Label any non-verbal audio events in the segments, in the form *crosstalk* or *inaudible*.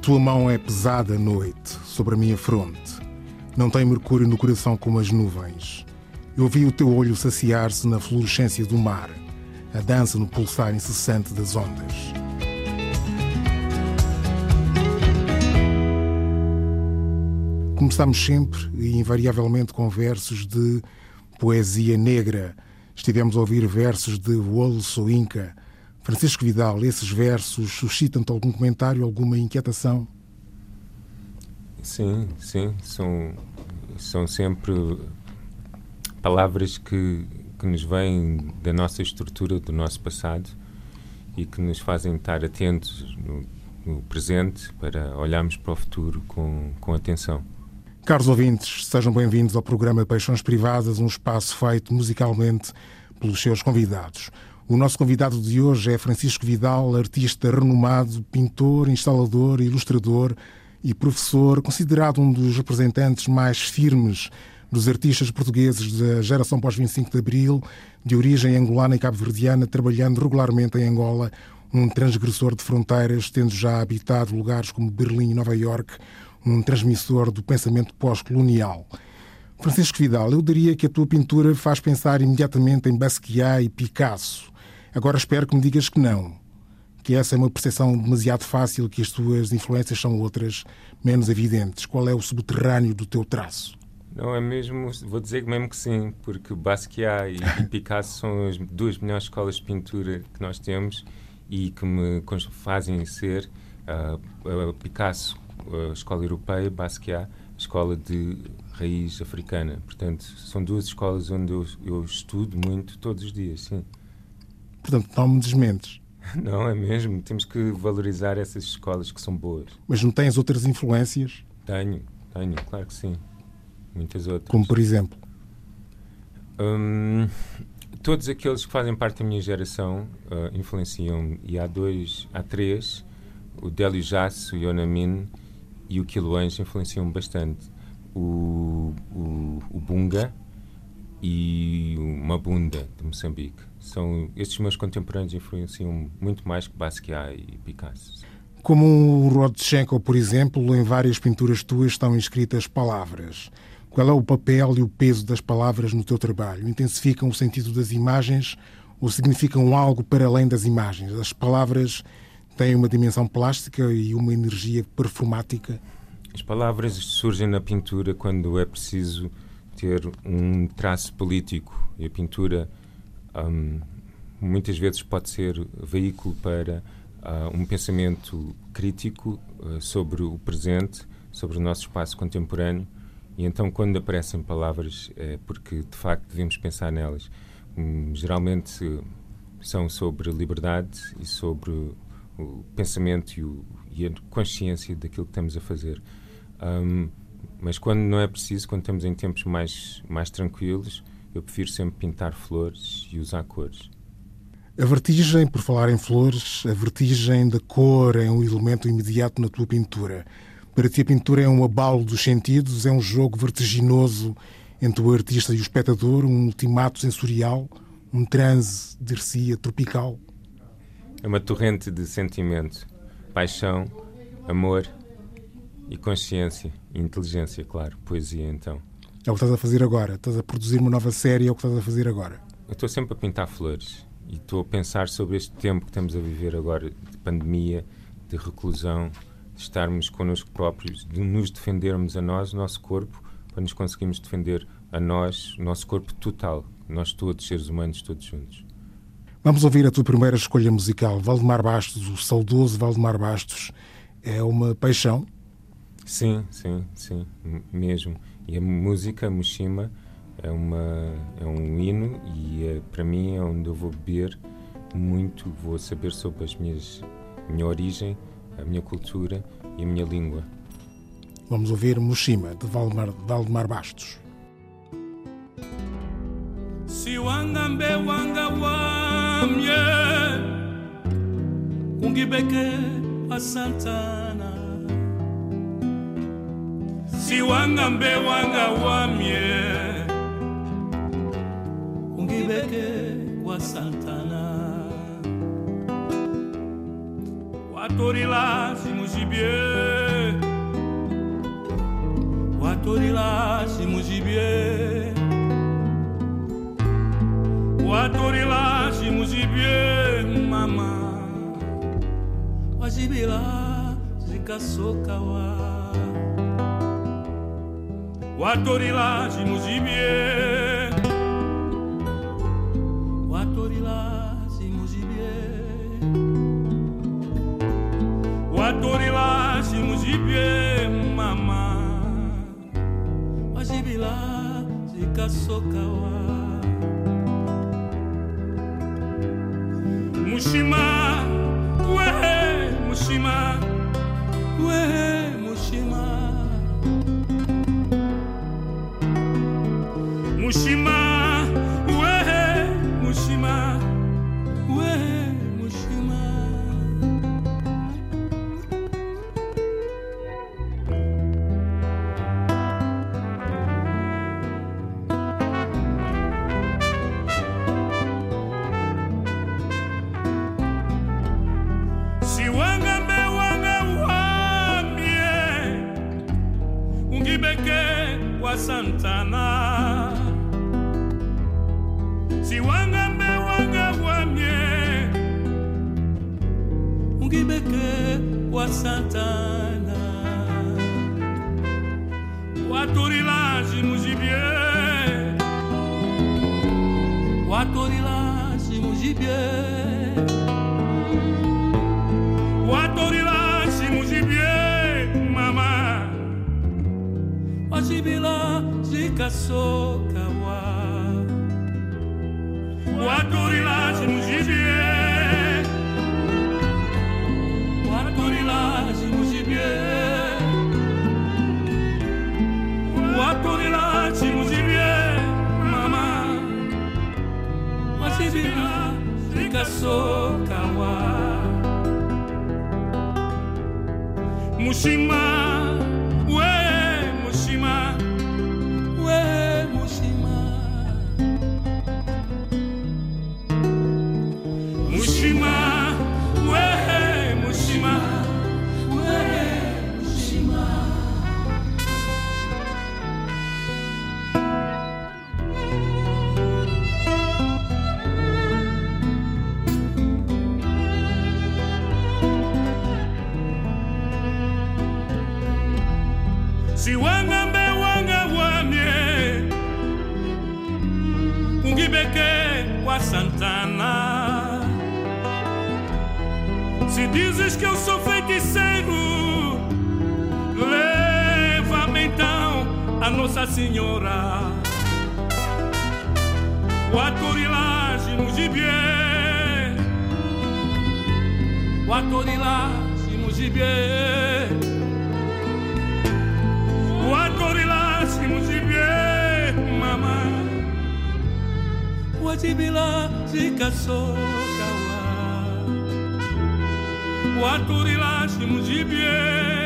tua mão é pesada noite, sobre a minha fronte. Não tem mercúrio no coração como as nuvens. Eu vi o teu olho saciar-se na fluorescência do mar, a dança no pulsar incessante das ondas. Começamos sempre e invariavelmente com versos de poesia negra. Estivemos a ouvir versos de Wolso Inca. Francisco Vidal, esses versos suscitam-te algum comentário, alguma inquietação? Sim, sim, são, são sempre palavras que, que nos vêm da nossa estrutura, do nosso passado e que nos fazem estar atentos no, no presente para olharmos para o futuro com, com atenção. Caros ouvintes, sejam bem-vindos ao programa Paixões Privadas, um espaço feito musicalmente pelos seus convidados. O nosso convidado de hoje é Francisco Vidal, artista renomado, pintor, instalador, ilustrador e professor, considerado um dos representantes mais firmes dos artistas portugueses da geração pós-25 de Abril, de origem angolana e cabo-verdiana, trabalhando regularmente em Angola, um transgressor de fronteiras, tendo já habitado lugares como Berlim e Nova Iorque, um transmissor do pensamento pós-colonial. Francisco Vidal, eu diria que a tua pintura faz pensar imediatamente em Basquiat e Picasso. Agora espero que me digas que não, que essa é uma percepção demasiado fácil, que as tuas influências são outras, menos evidentes. Qual é o subterrâneo do teu traço? Não, é mesmo, vou dizer mesmo que sim, porque Basquiat e, *laughs* Picasso são as duas melhores escolas de pintura que nós temos e que me fazem ser uh, Picasso a escola europeia, Basquiat, a escola de raiz africana. Portanto, são duas escolas onde eu, eu estudo muito todos os dias, sim. Portanto, não me desmentes. *laughs* Não, é mesmo. Temos que valorizar essas escolas que são boas. Mas não tens outras influências? Tenho, tenho, claro que sim. Muitas outras. Como por exemplo? Hum, todos aqueles que fazem parte da minha geração uh, influenciam e há dois, há três, o Délio Jasso, o Yonamin e o Quiloange influenciam bastante. O, o, o Bunga e o Mabunda, de Moçambique. São, estes meus contemporâneos influenciam muito mais que Basquiat e Picasso. Como o Rodchenko, por exemplo, em várias pinturas tuas estão escritas palavras. Qual é o papel e o peso das palavras no teu trabalho? Intensificam o sentido das imagens ou significam algo para além das imagens? As palavras têm uma dimensão plástica e uma energia performática? As palavras surgem na pintura quando é preciso ter um traço político e a pintura um, muitas vezes pode ser veículo para uh, um pensamento crítico uh, sobre o presente, sobre o nosso espaço contemporâneo e então quando aparecem palavras é porque de facto devemos pensar nelas. Um, geralmente são sobre liberdade e sobre o pensamento e, o, e, a consciência daquilo que estamos a fazer. Um, mas quando não é preciso, quando estamos em tempos mais, mais tranquilos, eu prefiro sempre pintar flores e usar cores. A vertigem, por falar em flores, a vertigem da cor é um elemento imediato na tua pintura. Para ti, a pintura é um abalo dos sentidos, é um jogo vertiginoso entre o artista e o espectador, um ultimato sensorial, um transe de arcia tropical. É uma torrente de sentimento, paixão, amor e consciência e inteligência, claro, poesia então. É o que estás a fazer agora. Estás a produzir uma nova série, é o que estás a fazer agora. Eu estou sempre a pintar flores e estou a pensar sobre este tempo que estamos a viver agora de pandemia, de reclusão, de estarmos connosco próprios, de nos defendermos a nós, o nosso corpo, para nos conseguirmos defender a nós, o nosso corpo total, nós todos, seres humanos, todos juntos. Vamos ouvir a tua primeira escolha musical, Valdemar Bastos, o saudoso Valdemar Bastos. É uma paixão? Sim, sim, sim, mesmo. E a música, Mushima, é, uma, é um hino e é, para mim é onde eu vou beber muito, vou saber sobre as minhas, a minha origem, a minha cultura e a minha língua. Vamos ouvir Mushima, de Valdemar, Valdemar Bastos. Si wangambe wanga wamye Kungibeke Si wangambe wanga wamye Kungibeke wa Santana. Watorila simujibie watorila shimujibie watorila shimujibie mama. Wajibila zikasokawa watorila shimujibie watorila shimujibie watorila shimujibie mama wajibila zikasokawa mushima wehe mushima wehe mushima we Senhora. O atorilagem no gibier o atorilagem no gibier watorila simuzibie mama wajibila zikasokawa watorila simuzibie watorila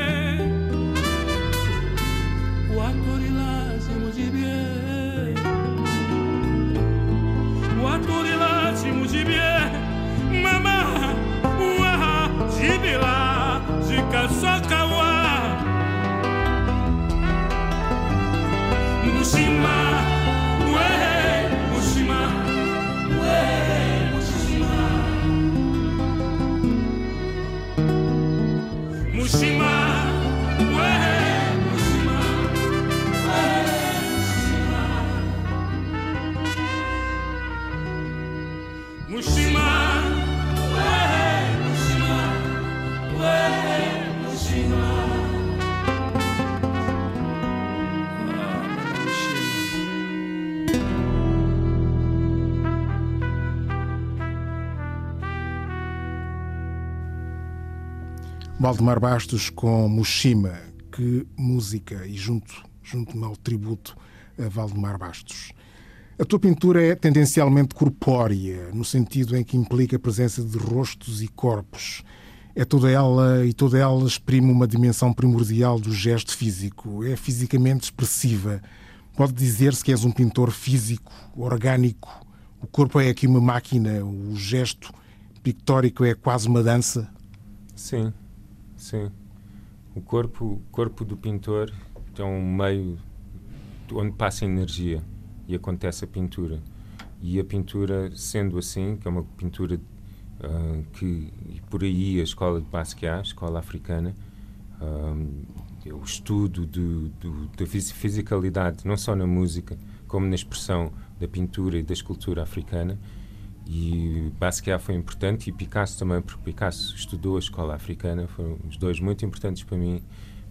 Mushima, Valdemar Bastos com Mushima. Que música! E junto, junto-me ao tributo a Valdemar Bastos. A tua pintura é tendencialmente corpórea, no sentido em que implica a presença de rostos e corpos. É toda ela e toda ela exprime uma dimensão primordial do gesto físico. É fisicamente expressiva. Pode dizer-se que és um pintor físico, orgânico. O corpo é aqui uma máquina, o gesto pictórico é quase uma dança. Sim, sim. O corpo, corpo do pintor é um meio onde passa energia e acontece a pintura. E a pintura, sendo assim, que é uma pintura uh, que, por aí, a escola de Basquiat, a escola africana, uh, o estudo do, do, da fisicalidade, não só na música, como na expressão da pintura e da escultura africana. E Basquiat foi importante e Picasso também, porque Picasso estudou a escola africana, foram os dois muito importantes para mim,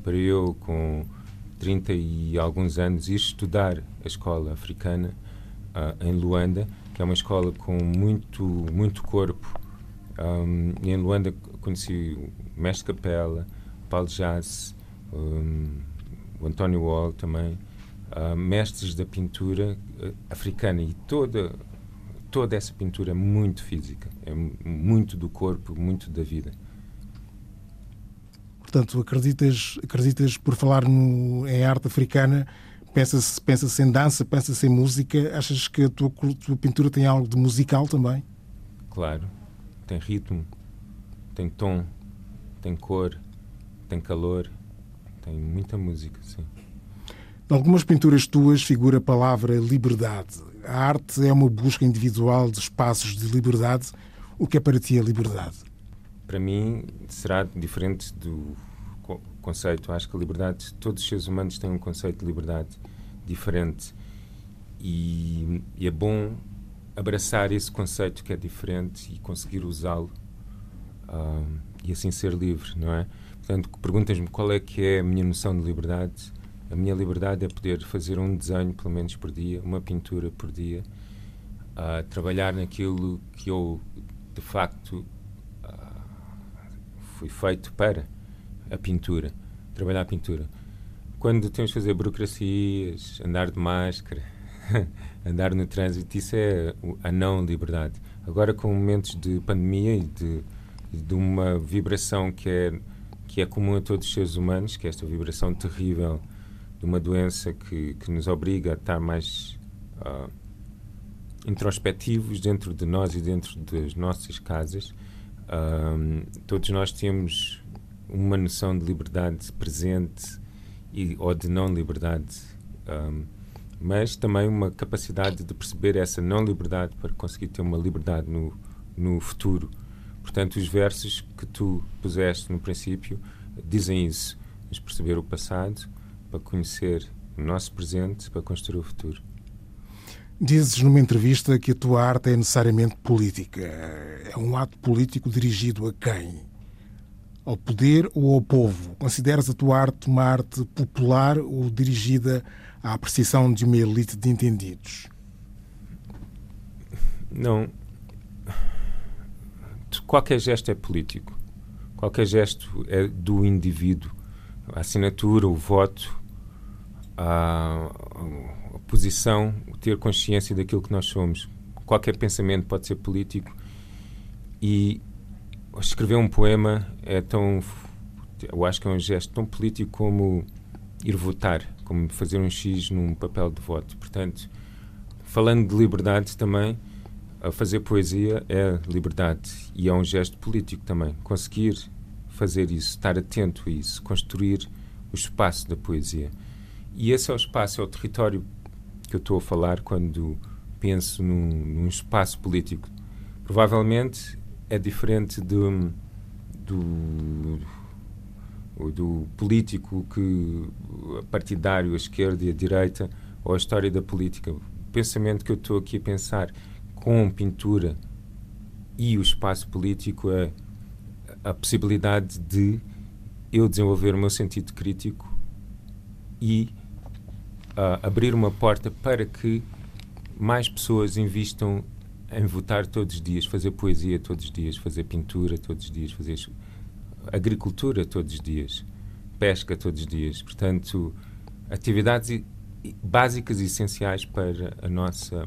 para eu, com 30 e alguns anos, ir estudar a escola africana uh, em Luanda, que é uma escola com muito, muito corpo. Um, em Luanda conheci o Mestre Capela, Paulo Jass, um, o António Wall também, uh, mestres da pintura africana e toda toda essa pintura é muito física, é muito do corpo, muito da vida. Portanto, acreditas, acreditas por falar no, em arte africana, pensa-se pensa em dança, pensa-se em música, achas que a tua, tua pintura tem algo de musical também? Claro, tem ritmo, tem tom, tem cor, tem calor, tem muita música, sim. Em algumas pinturas tuas figura a palavra liberdade. A arte é uma busca individual de espaços de liberdade. O que é para ti a liberdade? Para mim será diferente do conceito. Acho que a liberdade, todos os seres humanos têm um conceito de liberdade diferente. E, e é bom abraçar esse conceito que é diferente e conseguir usá-lo uh, e assim ser livre, não é? Portanto, perguntas-me qual é que é a minha noção de liberdade a minha liberdade é poder fazer um desenho, pelo menos por dia, uma pintura por dia, uh, trabalhar naquilo que eu, de facto, uh, fui feito para a pintura, trabalhar a pintura. Quando temos que fazer burocracias, andar de máscara, *laughs* andar no trânsito, isso é a não liberdade. Agora, com momentos de pandemia e de, de uma vibração que é, que é comum a todos os seres humanos, que é esta vibração terrível de uma doença que, que nos obriga a estar mais uh, introspectivos dentro de nós e dentro das nossas casas. Uh, todos nós temos uma noção de liberdade presente e, ou de não liberdade, ah, mas também uma capacidade de perceber essa não liberdade para conseguir ter uma liberdade no, no futuro. Portanto, os versos que tu puseste no princípio dizem isso, perceber o passado para conhecer o nosso presente, para construir o futuro. Dizes numa entrevista que a tua arte é necessariamente política. É um ato político dirigido a quem? Ao poder ou ao povo? Consideras a tua arte uma arte popular ou dirigida à apreciação de uma elite de entendidos? Não. Qualquer gesto é político. Qualquer gesto é do indivíduo. A assinatura, o voto, a, a posição, ter consciência daquilo que nós somos. Qualquer pensamento pode ser político e escrever um poema é tão, eu acho que é um gesto tão político como ir votar, como fazer um X num papel de voto. Portanto, falando de liberdade também, a fazer poesia é liberdade e é um gesto político também. Conseguir fazer isso, estar atento a isso, construir o espaço da poesia. E esse é o espaço, é o território que eu estou a falar quando penso num, num espaço político. Provavelmente é diferente do, do, do político que partidário, a esquerda e a direita, ou a história da política. O pensamento que eu estou aqui a pensar com pintura e o espaço político é a possibilidade de eu desenvolver o meu sentido crítico e uh, abrir uma porta para que mais pessoas invistam em votar todos os dias, fazer poesia todos os dias, fazer pintura todos os dias, fazer agricultura todos os dias, pesca todos os dias. Portanto, atividades básicas e essenciais para a nossa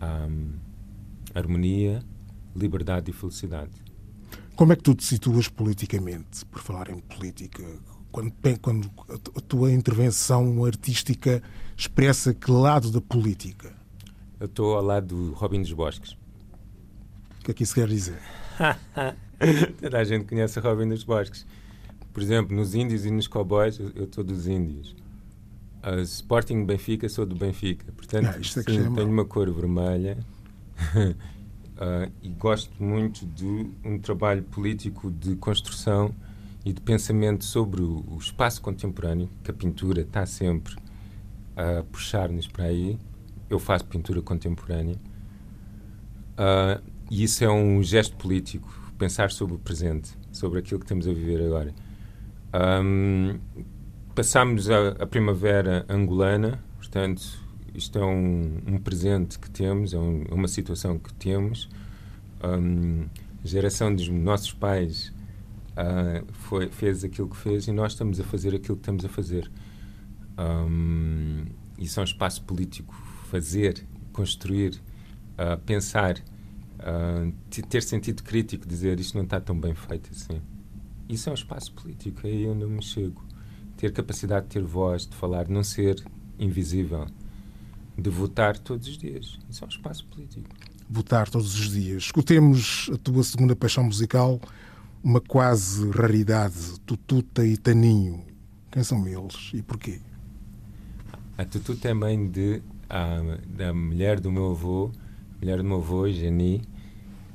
um, harmonia, liberdade e felicidade. Como é que tu te situas politicamente, por falar em política? Quando, quando a tua intervenção artística expressa que lado da política? Eu estou ao lado do Robin dos Bosques. O que é que isso quer dizer? *laughs* Toda a gente conhece o Robin dos Bosques. Por exemplo, nos índios e nos cowboys, eu estou dos índios. Uh, Sporting Benfica, sou do Benfica. Portanto, Ah, é sim, é tenho uma cor vermelha *laughs* uh, e gosto muito de um trabalho político de construção e de pensamento sobre o, espaço contemporâneo, que a pintura está sempre a puxar-nos para aí. Eu faço pintura contemporânea. Uh, e isso é um gesto político, pensar sobre o presente, sobre aquilo que estamos a viver agora. Um, passámos a, a primavera angolana, portanto, isto é um, um presente que temos, é, um- uma situação que temos. Um, a geração dos nossos pais ah, foi, fez aquilo que fez e nós estamos a fazer aquilo que estamos a fazer. Um, isso é um espaço político. Fazer, construir, ah, pensar, te- ter sentido crítico, dizer isto não está tão bem feito assim. Isso é um espaço político, é aí eu me chego. Ter capacidade de ter voz, de falar, não ser invisível, de votar todos os dias. Isso é um espaço político. Votar todos os dias. Escutemos a tua segunda paixão musical, uma quase raridade, Tututa e Taninho. Quem são eles e porquê? A Tutu é mãe de, ah, da mulher do meu avô, mulher do meu avô, Jani.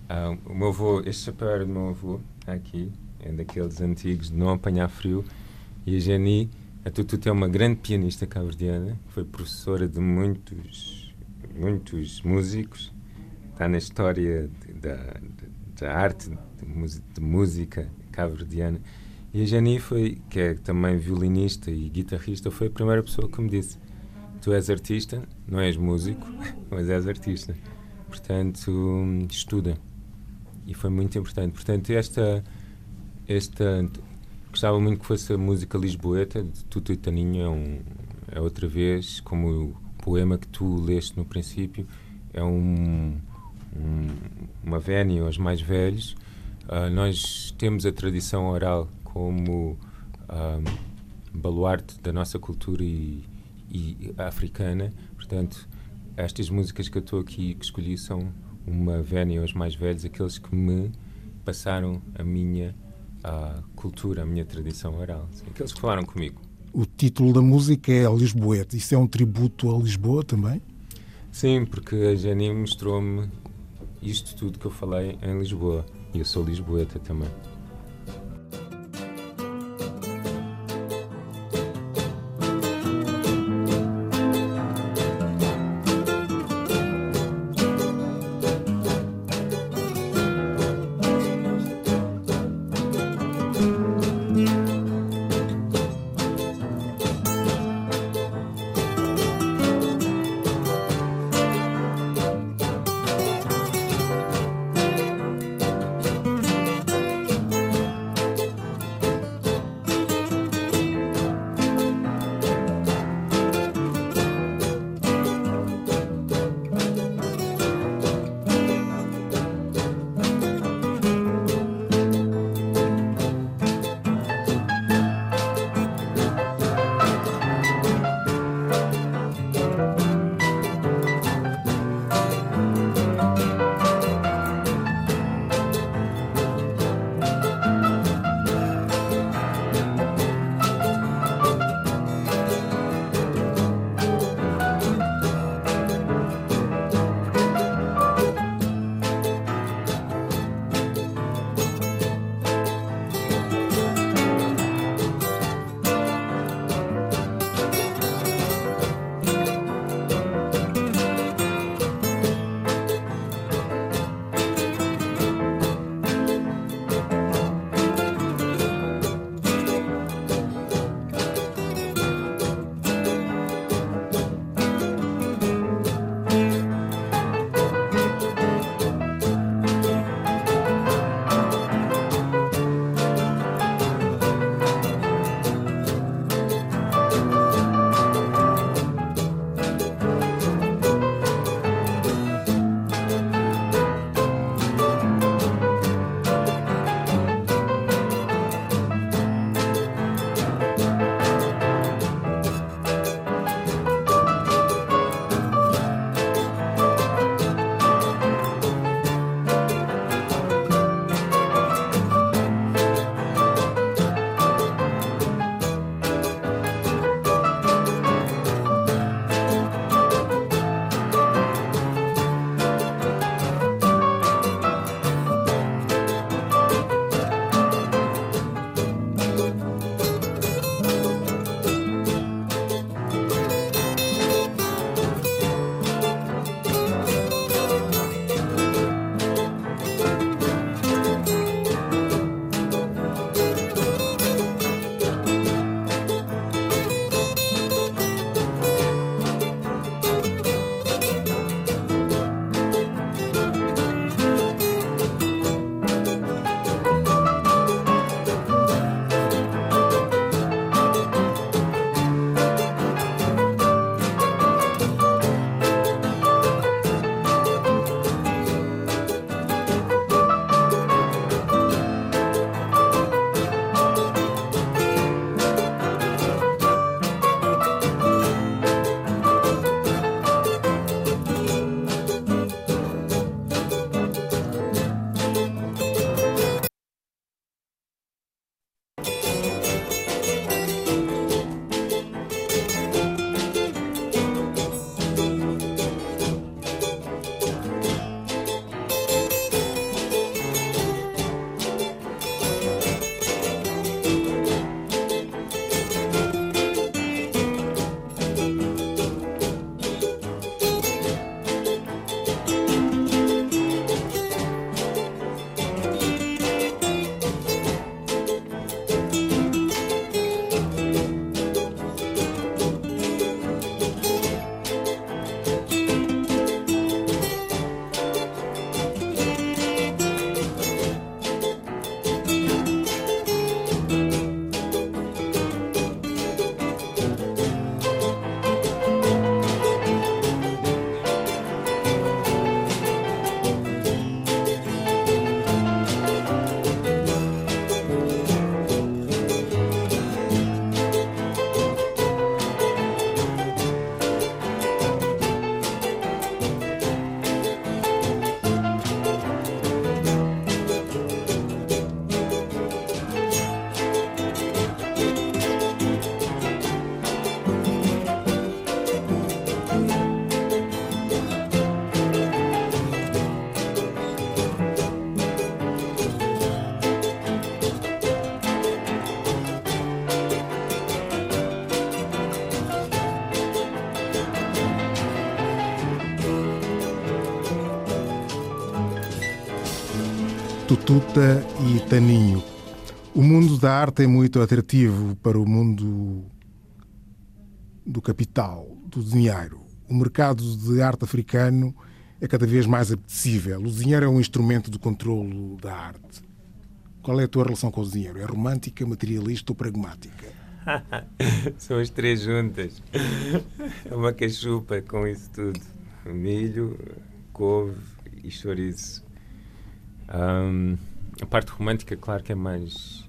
Ah, o meu avô, este chapéu era do meu avô, aqui, é daqueles antigos de não apanhar frio. E a Jani, a Tutu é uma grande pianista cabo-verdiana, foi professora de muitos, muitos músicos, está na história da, da arte de, música cabo-verdiana. E a Jani foi, que é também violinista e guitarrista, foi a primeira pessoa que me disse: Tu és artista, não és músico, *laughs* mas és artista. Portanto, estuda. E foi muito importante. Portanto, esta. esta gostava muito que fosse a música lisboeta, de Tutu e Taninho, é, um, é outra vez, como o poema que tu leste no princípio, é um, um, uma vénia aos mais velhos. Ah, nós temos a tradição oral como ah, baluarte da nossa cultura e, e africana. Portanto, estas músicas que eu estou aqui que escolhi são uma vénia aos mais velhos, aqueles que me passaram a minha ah, cultura, a minha tradição oral. Aqueles que falaram comigo. O título da música é Lisboeta. Isso é um tributo a Lisboa também? Sim, porque a Jenny mostrou-me isto tudo que eu falei em Lisboa. E eu sou lisboeta também. Tututa e Taninho. O mundo da arte é muito atrativo para o mundo do capital, do dinheiro. O mercado de arte africano é cada vez mais apetecível. O dinheiro é um instrumento de controlo da arte. Qual é a tua relação com o dinheiro? É romântica, materialista ou pragmática? *laughs* São as três juntas. É uma cachupa com isso tudo: milho, couve e chouriço. Um, a parte romântica, claro que é mais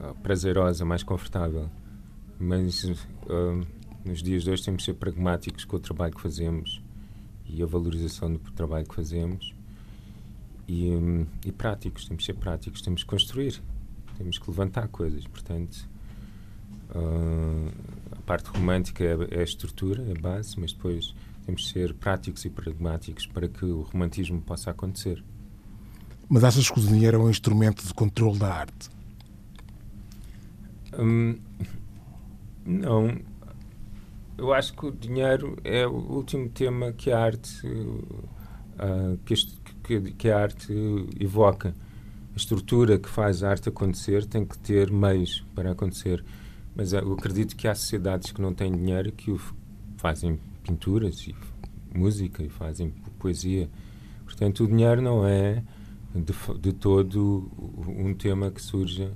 uh, prazerosa, mais confortável. Mas nos dias de hoje temos de ser pragmáticos com o trabalho que fazemos e a valorização do trabalho que fazemos. E, um, e práticos, temos de ser práticos, temos que construir, temos que levantar coisas. Portanto, uh, a parte romântica é, é a estrutura, é a base, mas depois temos de ser práticos e pragmáticos para que o romantismo possa acontecer. Mas achas que o dinheiro é um instrumento de controle da arte? Hum, não. Eu acho que o dinheiro é o último tema que a arte, uh, que, este, que, que, a arte evoca. A estrutura que faz a arte acontecer tem que ter meios para acontecer. Mas eu acredito que há sociedades que não têm dinheiro que o fazem pinturas e música e fazem poesia. Portanto, o dinheiro não é de, de todo um tema que surge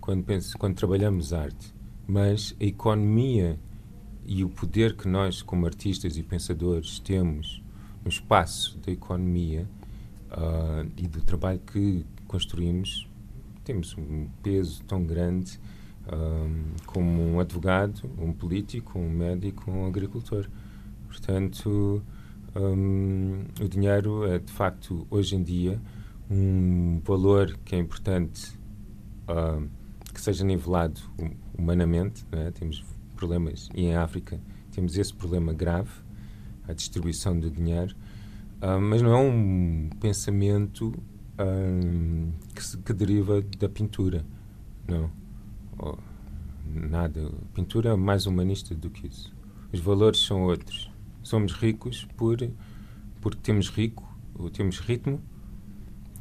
quando, penso, quando trabalhamos arte, mas a economia e o poder que nós, como artistas e pensadores, temos no espaço da economia uh, e do trabalho que construímos, temos um peso tão grande uh, como um advogado, um político, um médico, um agricultor. Portanto, um, o dinheiro é de facto hoje em dia um valor que é importante uh, que seja nivelado humanamente. É? Temos problemas, e em África temos esse problema grave, a distribuição do dinheiro, uh, mas não é um pensamento um, que, se, que, deriva da pintura. Não. Oh, nada. A pintura é mais humanista do que isso. Os valores são outros somos ricos por, porque temos rico, temos ritmo,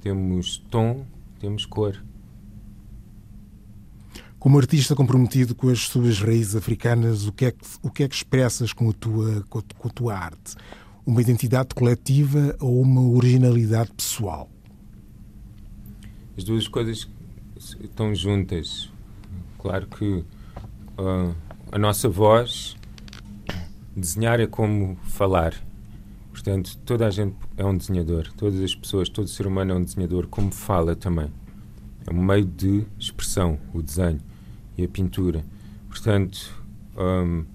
temos tom, temos cor. Como artista comprometido com as suas raízes africanas, o que é que, o que, é que expressas com a, tua, com a, com a tua arte? Uma identidade coletiva ou uma originalidade pessoal? As duas coisas estão juntas. Claro que uh, a nossa voz Desenhar é como falar. Portanto, toda a gente é um desenhador. Todas as pessoas, todo ser humano é um desenhador, como fala também. É um meio de expressão, o desenho e a pintura. Portanto, um,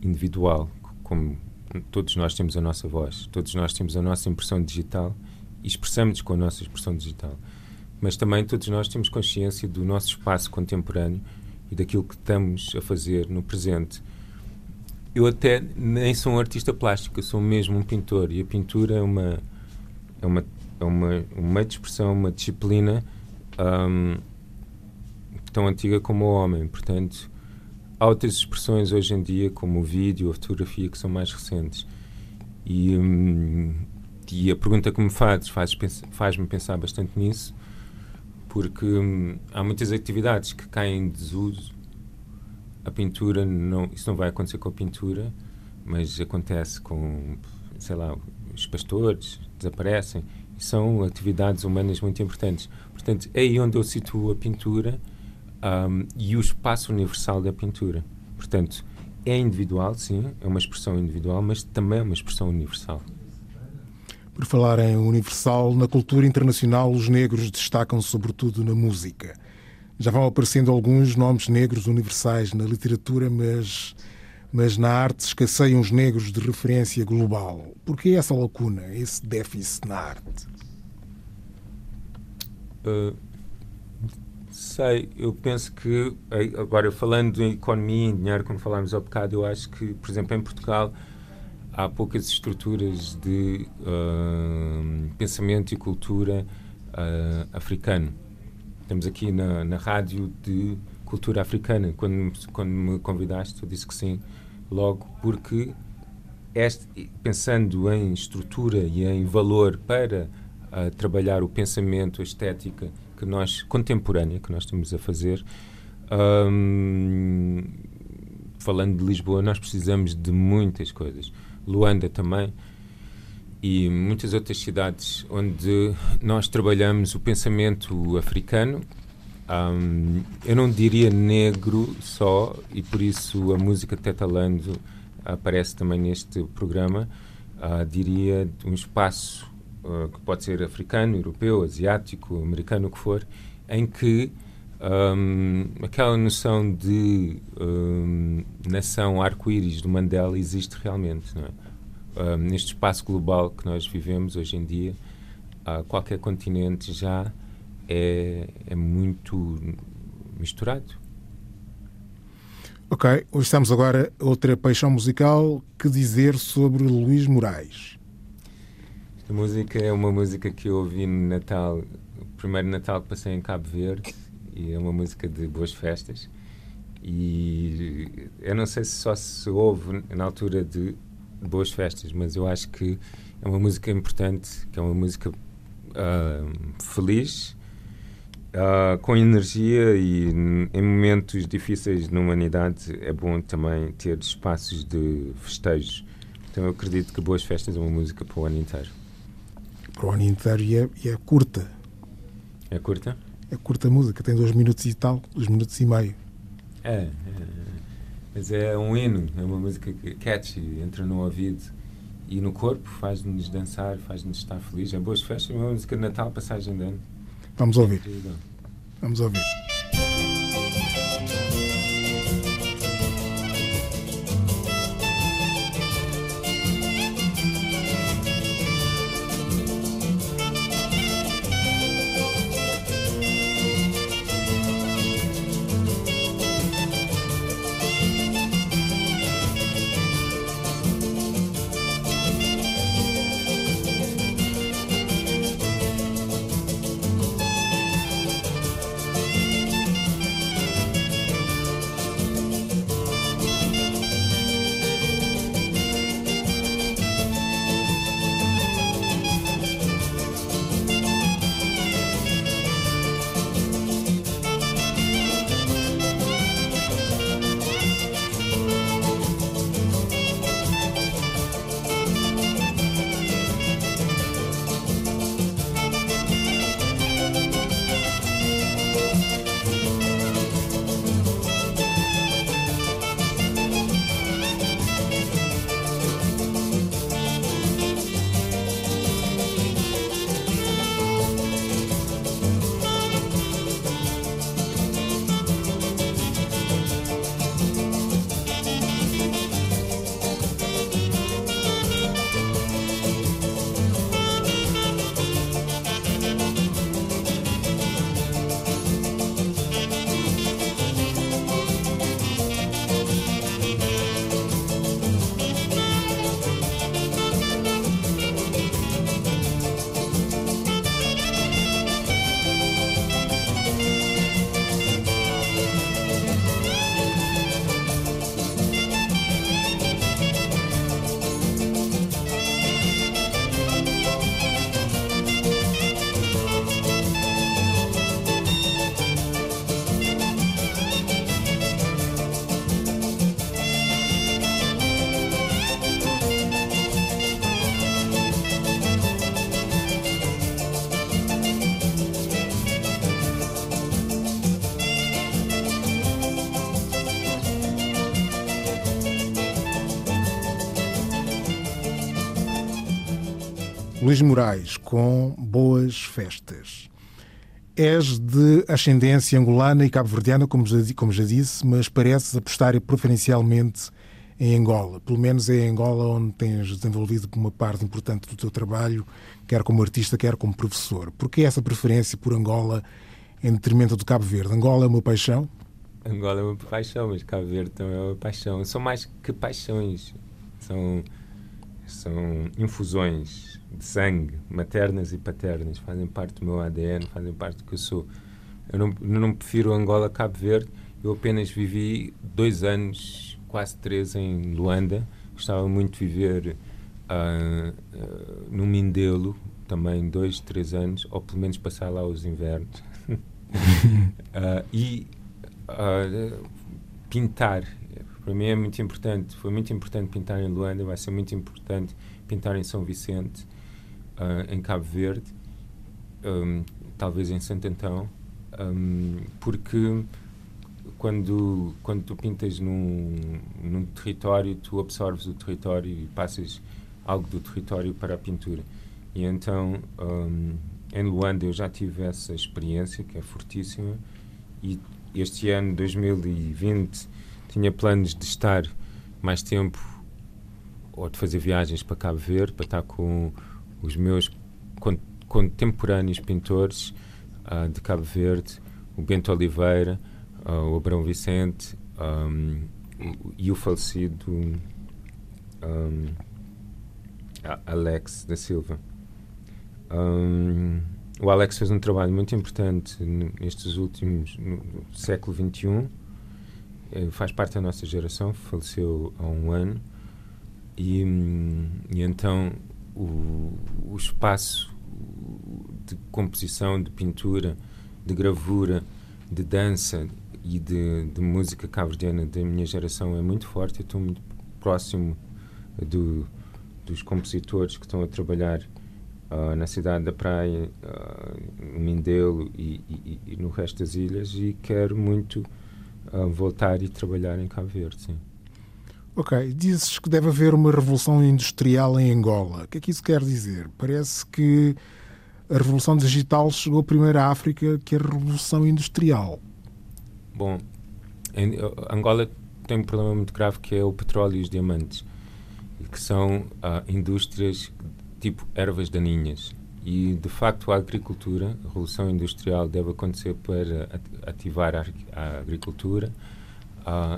individual, como todos nós temos a nossa voz, todos nós temos a nossa impressão digital e expressamos com a nossa expressão digital. Mas também todos nós temos consciência do nosso espaço contemporâneo e daquilo que estamos a fazer no presente eu até nem sou um artista plástico, eu sou mesmo um pintor. E a pintura é uma é uma é uma, uma expressão, uma disciplina um, tão antiga como o homem, portanto há outras expressões hoje em dia como o vídeo, a fotografia que são mais recentes. E, um, e a pergunta que me fazes faz-me faz pensar bastante nisso porque hum, há muitas atividades que caem em desuso a pintura, não, isso não vai acontecer com a pintura, mas acontece com, sei lá, os pastores desaparecem. São atividades humanas muito importantes. Portanto, é aí onde eu situo a pintura um, e o espaço universal da pintura. Portanto, é individual, sim, é uma expressão individual, mas também é uma expressão universal. Por falar em universal, na cultura internacional os negros destacam sobretudo na música. Já vão aparecendo alguns nomes negros universais na literatura, mas, mas na arte escasseiam os negros de referência global. Por que essa lacuna, esse déficit na arte? Uh, sei, eu penso que, agora falando em economia e em dinheiro, como falámos há bocado, eu acho que, por exemplo, em Portugal há poucas estruturas de uh, pensamento e cultura uh, africano Estamos aqui na, na rádio de cultura africana. Quando, quando me convidaste, eu disse que sim, logo porque este, pensando em estrutura e em valor para a trabalhar o pensamento, a estética que nós contemporânea que nós estamos a fazer. Um, falando de Lisboa, nós precisamos de muitas coisas. Luanda também e muitas outras cidades onde nós trabalhamos o pensamento africano. Um, eu não diria negro só, e por isso a música Tetalando aparece também neste programa. Uh, diria um espaço uh, que pode ser africano, europeu, asiático, americano, o que for, em que um, aquela noção de um, nação arco-íris do Mandela existe realmente. Não é? Um, neste espaço global que nós vivemos hoje em dia, uh, qualquer continente já é, é muito misturado. Ok, hoje estamos agora outra paixão musical. Que dizer sobre Luís Moraes? Esta música é uma música que eu ouvi no Natal, o primeiro Natal que passei em Cabo Verde, e é uma música de boas festas. E eu não sei se só se ouve na altura de boas festas, mas eu acho que é uma música importante, que é uma música uh, feliz, uh, com energia e em momentos difíceis na humanidade é bom também ter espaços de festejos. Então eu acredito que Boas Festas é uma música para o ano inteiro. Para o ano inteiro e é, e é curta. É curta? É curta a música, tem dois minutos e tal, dois minutos e meio. É, é mas é um hino, é uma música que catchy, entra no ouvido e no corpo, faz-nos dançar, faz-nos estar feliz. É boas festas, é uma música de Natal, passagem de ano. Vamos ouvir. Vamos ouvir. Luís Moraes, com boas festas. És de ascendência angolana e cabo-verdiana, como, como já disse, mas pareces apostar preferencialmente em Angola. Pelo menos é em Angola onde tens desenvolvido uma parte importante do teu trabalho, quer como artista, quer como professor. Por que essa preferência por Angola em detrimento do Cabo Verde? Angola é uma paixão? Angola é uma paixão, mas Cabo Verde também é uma paixão. São mais que paixões. São, são infusões de sangue, maternas e paternas, fazem parte do meu ADN, fazem parte do que eu sou. Eu não, não prefiro Angola Cabo Verde, eu apenas vivi dois anos, quase três, em Luanda. Gostava muito de viver uh, uh, no Mindelo, também dois, três anos, ou pelo menos passar lá os invernos. uh, *laughs* e pintar. Para mim é muito importante. Foi muito importante pintar em Luanda, vai ser muito importante pintar em São Vicente, uh, em Cabo Verde, um, talvez em Santo Antão, um, porque quando, quando tu pintas num, num território, tu absorves o território e passas algo do território para a pintura. E então, um, em Luanda, eu já tive essa experiência, que é fortíssima, e este ano, 2020, tinha planos de estar mais tempo ou de fazer viagens para Cabo Verde, para estar com os meus contemporâneos pintores uh, de Cabo Verde, o Bento Oliveira, uh, o Abrão Vicente um, e o falecido um, Alex da Silva. Um, o Alex fez um trabalho muito importante nestes últimos no, no século XXI. Eh, faz parte da nossa geração, faleceu há um ano. E, e então o, o espaço de composição, de pintura, de gravura, de dança e de, de música cabo-verdiana da minha geração é muito forte. Eu estou muito próximo do, dos compositores que estão a trabalhar uh, na cidade da Praia, uh, no Mindelo e, e, e, no resto das ilhas e quero muito uh, voltar e trabalhar em Cabo Verde, sim. Ok, dizes que deve haver uma revolução industrial em Angola. O que é que isso quer dizer? Parece que a revolução digital chegou primeiro à África que a revolução industrial. Bom, em, Angola tem um problema muito grave que é o petróleo e os diamantes, que são uh, indústrias tipo ervas daninhas. E, de facto, a agricultura, a revolução industrial deve acontecer para ativar a agricultura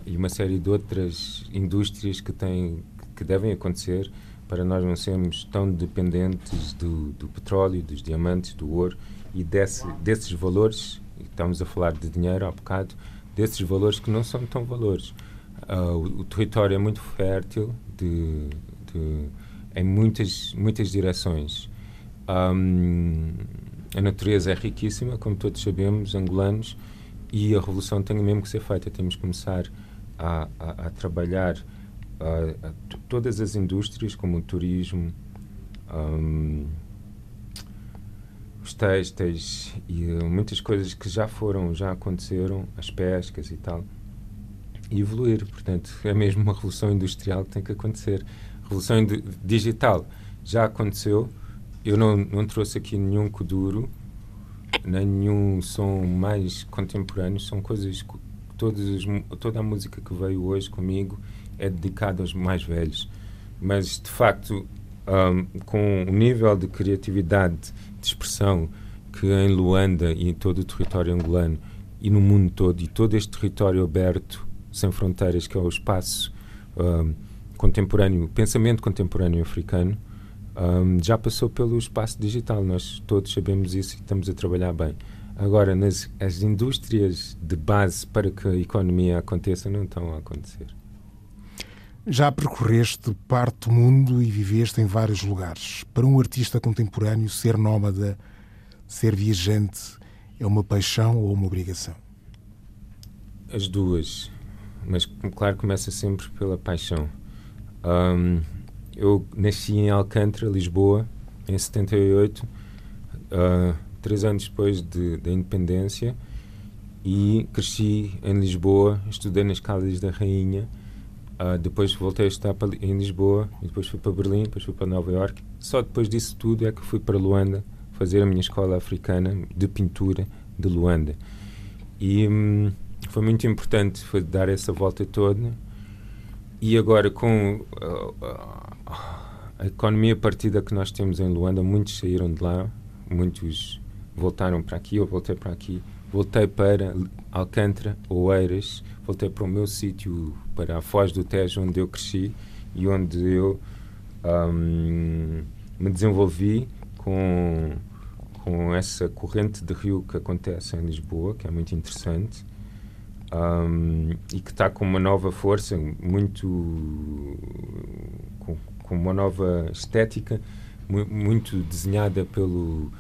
e uma série de outras indústrias que, têm, que devem acontecer para nós não sermos tão dependentes do, do petróleo, dos diamantes, do ouro e desse, desses valores, estamos a falar de dinheiro há bocado, desses valores que não são tão valores. Uh, o, o, território é muito fértil de, de, em muitas, muitas direções. Um, a natureza é riquíssima, como todos sabemos, angolanos, e a revolução tem mesmo que ser feita. Temos que começar a, a, a trabalhar a, todas as indústrias, como o turismo, um, os têxteis e uh, muitas coisas que já foram, já aconteceram, as pescas e tal, e evoluir. Portanto, é mesmo uma revolução industrial que tem que acontecer. Revolução digital já aconteceu. Eu não, não trouxe aqui nenhum Kuduro, nem nenhum som mais contemporâneo. São coisas que todas, toda a música que veio hoje comigo é dedicada aos mais velhos. Mas, de facto, um, com o nível de criatividade, de expressão que em Luanda e em todo o território angolano e no mundo todo, e todo este território aberto, sem fronteiras, que é o espaço um, contemporâneo, pensamento contemporâneo africano, um, já passou pelo espaço digital. Nós todos sabemos isso e estamos a trabalhar bem. Agora, nas as indústrias de base para que a economia aconteça não estão a acontecer. Já percorreste parte do mundo e viveste em vários lugares. Para um artista contemporâneo, ser nómada, ser viajante, é uma paixão ou uma obrigação? As duas. Mas, claro, começa sempre pela paixão. Um, eu nasci em Alcântara, Lisboa, em 78, uh, ah, três anos depois de, da independência, e cresci em Lisboa, estudei nas Caldas da Rainha, uh, depois voltei a estar em Lisboa, depois fui para Berlim, depois fui para Nova York. Só depois disso tudo é que fui para Luanda fazer a minha escola africana de pintura de Luanda. E hum, foi muito importante foi dar essa volta toda. E agora, com uh, a economia partida que nós temos em Luanda, muitos saíram de lá, muitos voltaram para aqui, eu voltei para aqui, voltei para Alcântara, Oeiras, voltei para o meu sítio, para a Foz do Tejo, onde eu cresci e onde eu um, me desenvolvi com, com essa corrente de rio que acontece em Lisboa, que é muito interessante. Um, e que está com uma nova força, muito com, com uma nova estética mu muito desenhada pelo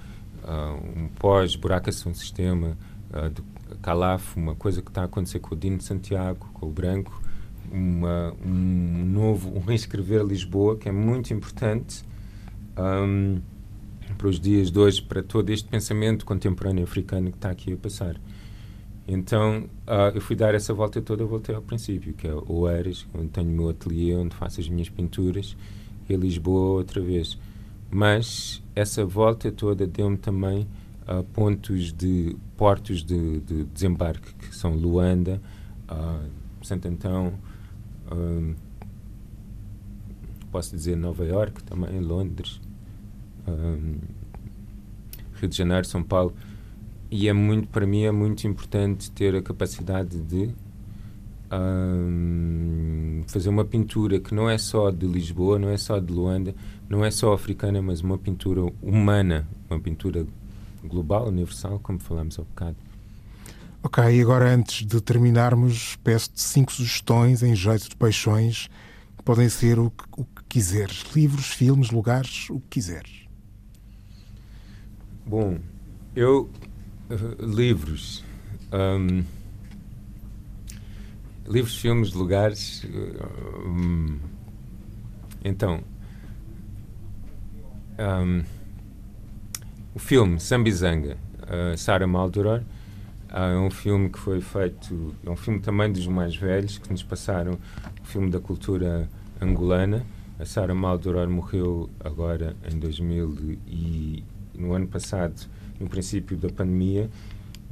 uh, um pós-buracação sistema uh, do Calaf, uma coisa que está a acontecer com o Dino Santiago, com o Branco, uma, um novo, um reescrever Lisboa, que é muito importante um, para os dias de hoje, para todo este pensamento contemporâneo africano que está aqui a passar. Então, uh, eu fui dar essa volta toda, voltei ao princípio, que é Oeiras, onde tenho o meu ateliê, onde faço as minhas pinturas, e Lisboa outra vez. Mas essa volta toda deu-me também uh, pontos de portos de, de, desembarque, que são Luanda, uh, Santo Antão, um, posso dizer Nova York, também Londres, Rio de Janeiro, São Paulo e é muito para mim é muito importante ter a capacidade de um, fazer uma pintura que não é só de Lisboa, não é só de Luanda, não é só africana, mas uma pintura humana, uma pintura global, universal, como falamos há bocado. Ok, e agora antes de terminarmos, peço-te cinco sugestões em jeito de paixões que podem ser o que, o que quiseres. Livros, filmes, lugares, o que quiseres. Bom, eu livros. Um, livros, filmes, lugares. Um, então. Um, o filme Sambizanga, uh, Sara Maldoror, é um filme que foi feito. É um filme também dos mais velhos que nos passaram o filme da cultura angolana. A Sara Maldoror morreu agora em 2000 e no ano passado no princípio da pandemia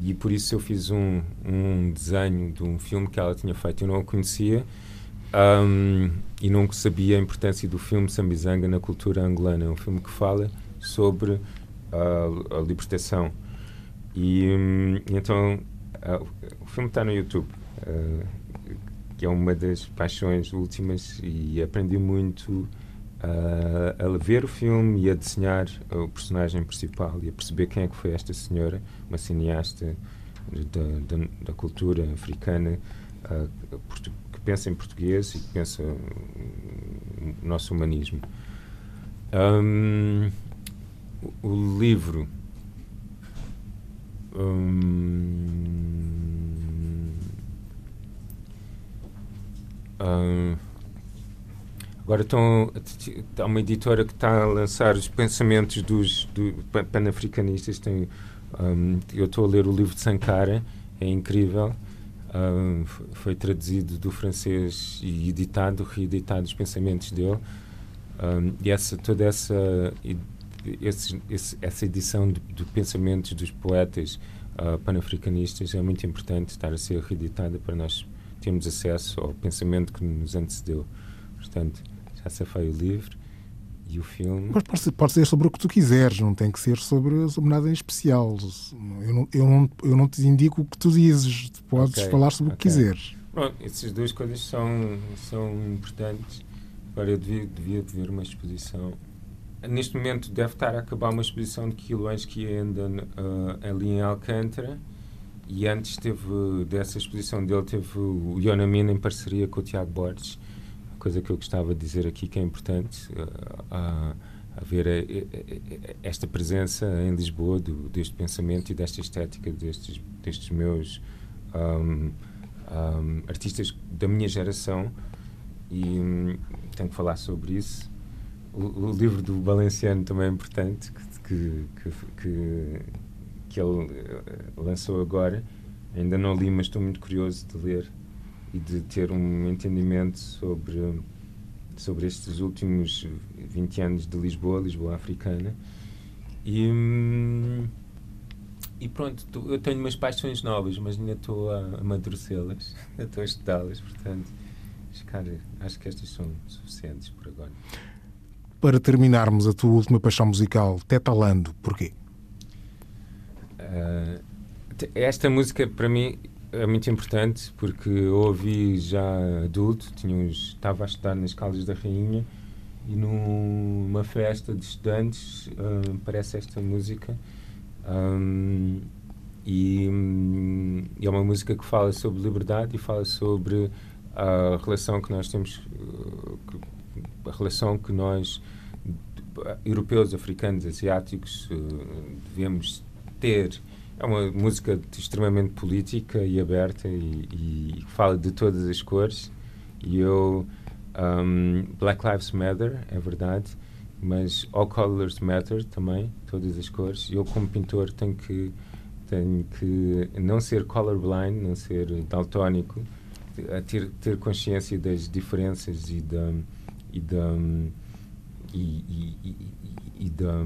e por isso eu fiz um, um desenho de um filme que ela tinha feito. Eu não o conhecia um, e não sabia a importância do filme Sambizanga na cultura angolana. É um filme que fala sobre a, a libertação. E um, então uh, o filme está no YouTube, uh, que é uma das paixões últimas e aprendi muito a, a ver o filme e a desenhar o personagem principal e a perceber quem é que foi esta senhora, uma cineasta da, cultura africana uh, que pensa em português e que pensa no nosso humanismo. Um, o, o, livro. Um, um, Agora estão, há uma editora que está a lançar os pensamentos dos do, panafricanistas. Um, eu estou a ler o livro de Sankara, é incrível. Um, foi traduzido do francês e editado, reeditado os pensamentos dele. Um, e essa, toda essa, esse, esse, essa edição de, pensamentos dos poetas uh, panafricanistas é muito importante estar a ser reeditada para nós termos acesso ao pensamento que nos antecedeu. Portanto, já foi o livro e o filme. Mas pode ser, pode ser sobre o que tu quiseres, não tem que ser sobre, sobre nada em especial. Eu não, eu, não, eu não te indico o que tu dizes, podes okay, falar sobre okay. o que quiseres. Pronto, essas duas coisas são, são importantes. Agora, eu devia, devia ver uma exposição. Neste momento deve estar a acabar uma exposição de Quilões que ainda uh, ali em Alcântara. E antes teve dessa exposição dele, teve o Yonamina em parceria com o Tiago Borges coisa que eu gostava de dizer aqui que é importante uh, a, a ver é, é, é, esta presença em Lisboa do, deste pensamento e desta estética destes, destes meus um, um, artistas da minha geração e um, tenho que falar sobre isso. O, o, livro do Valenciano também é importante que, que, que, que ele eh, lançou agora. Ainda não li, mas estou muito curioso de ler e de ter um entendimento sobre, sobre estes últimos 20 anos de Lisboa, Lisboa africana. E, e pronto, eu tenho umas paixões novas, mas ainda estou a amadurecê-las, *laughs* estou a estudá-las, portanto, cara, acho que estas são suficientes por agora. Para terminarmos a tua última paixão musical, Tetalando, porquê? Uh, esta música, para mim, é muito importante porque eu ouvi já adulto, tinha uns, estava a estudar nas Caldas da Rainha e numa festa de estudantes uh, aparece esta música um, e, um, e, é uma música que fala sobre liberdade e fala sobre a relação que nós temos, uh, a relação que nós europeus, africanos, asiáticos, devemos ter. É uma música extremamente política e aberta e, e fala de todas as cores. E eu. Um, Black Lives Matter, é verdade, mas All Colors Matter também, todas as cores. Eu, como pintor, tenho que, tenho que não ser colorblind, não ser daltónico, ter, ter consciência das diferenças e da. E da e, e, e, e da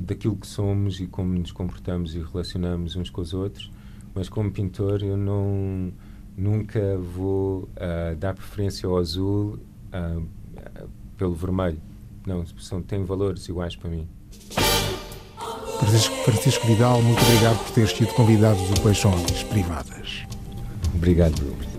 e daquilo que somos e como nos comportamos e relacionamos uns com os outros, mas como pintor eu não nunca vou uh, dar preferência ao azul uh, pelo vermelho. Não, são, têm valores iguais para mim. Francisco, Francisco Vidal, muito obrigado por ter sido convidado do Paixões Privadas. Obrigado, Bruno.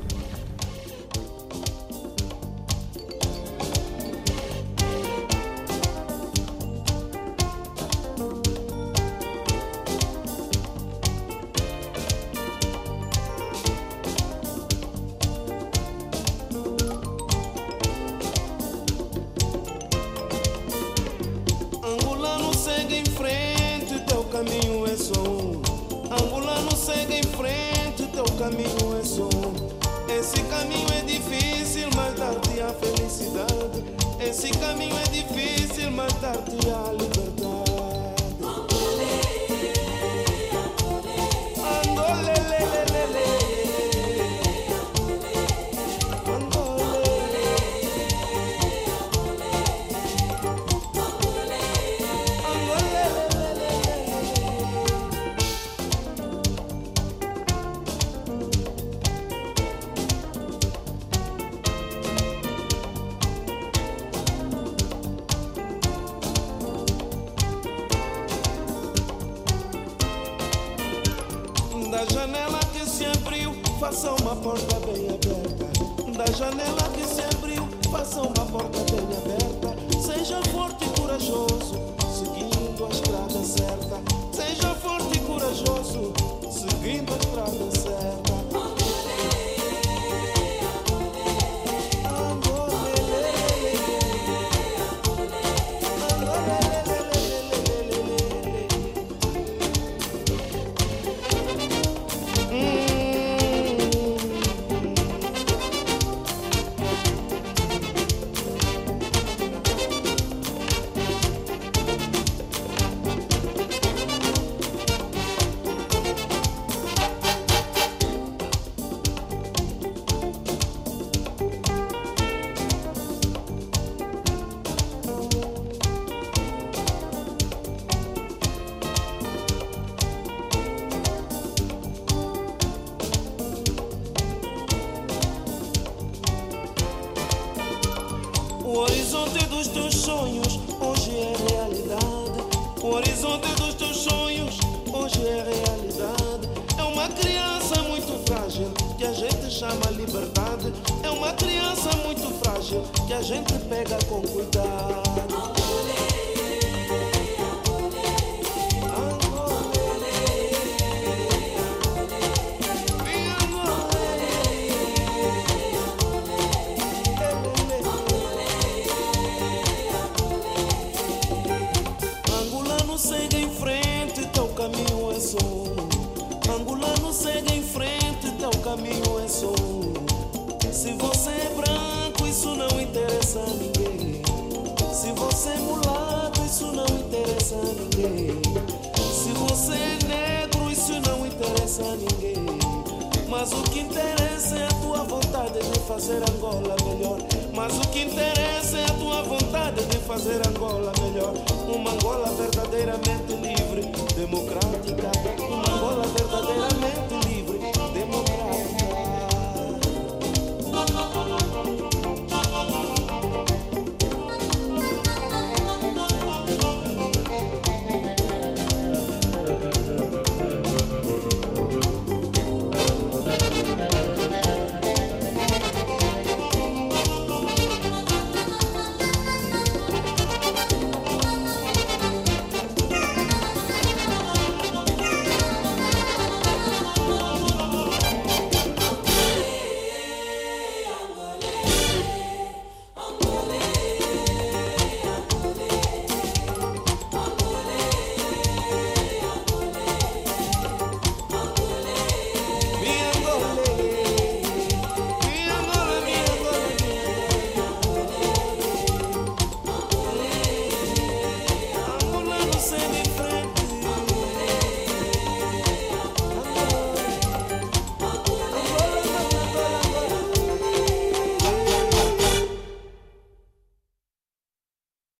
Mas o que interessa é a tua vontade de fazer Angola melhor. Mas o que interessa é a tua vontade de fazer Angola melhor. Uma Angola verdadeiramente livre, democrática. Uma Angola verdadeiramente